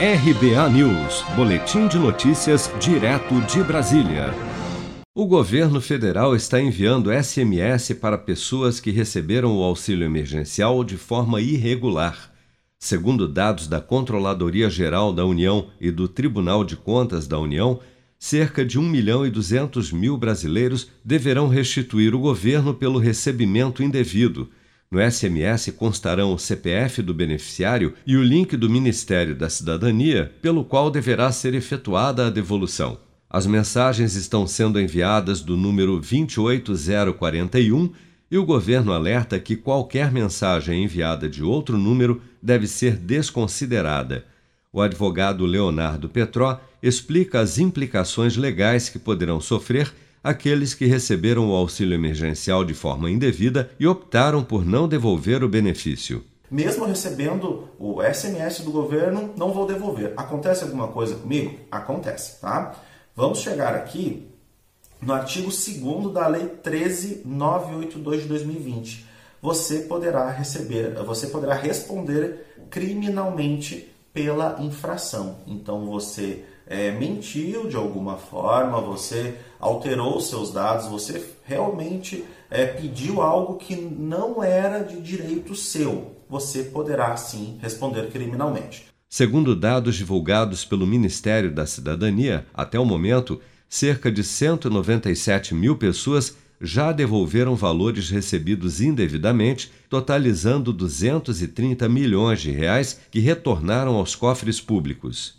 RBA News, Boletim de Notícias, direto de Brasília. O governo federal está enviando SMS para pessoas que receberam o auxílio emergencial de forma irregular. Segundo dados da Controladoria Geral da União e do Tribunal de Contas da União, cerca de 1 milhão e 200 mil brasileiros deverão restituir o governo pelo recebimento indevido no SMS constarão o CPF do beneficiário e o link do Ministério da Cidadania, pelo qual deverá ser efetuada a devolução. As mensagens estão sendo enviadas do número 28041 e o governo alerta que qualquer mensagem enviada de outro número deve ser desconsiderada. O advogado Leonardo Petró explica as implicações legais que poderão sofrer aqueles que receberam o auxílio emergencial de forma indevida e optaram por não devolver o benefício. Mesmo recebendo o SMS do governo, não vou devolver. Acontece alguma coisa comigo? Acontece, tá? Vamos chegar aqui no artigo 2 da Lei 13982 de 2020. Você poderá receber, você poderá responder criminalmente pela infração. Então você é, mentiu de alguma forma, você alterou seus dados, você realmente é, pediu algo que não era de direito seu, você poderá sim responder criminalmente. Segundo dados divulgados pelo Ministério da Cidadania, até o momento, cerca de 197 mil pessoas já devolveram valores recebidos indevidamente, totalizando 230 milhões de reais que retornaram aos cofres públicos.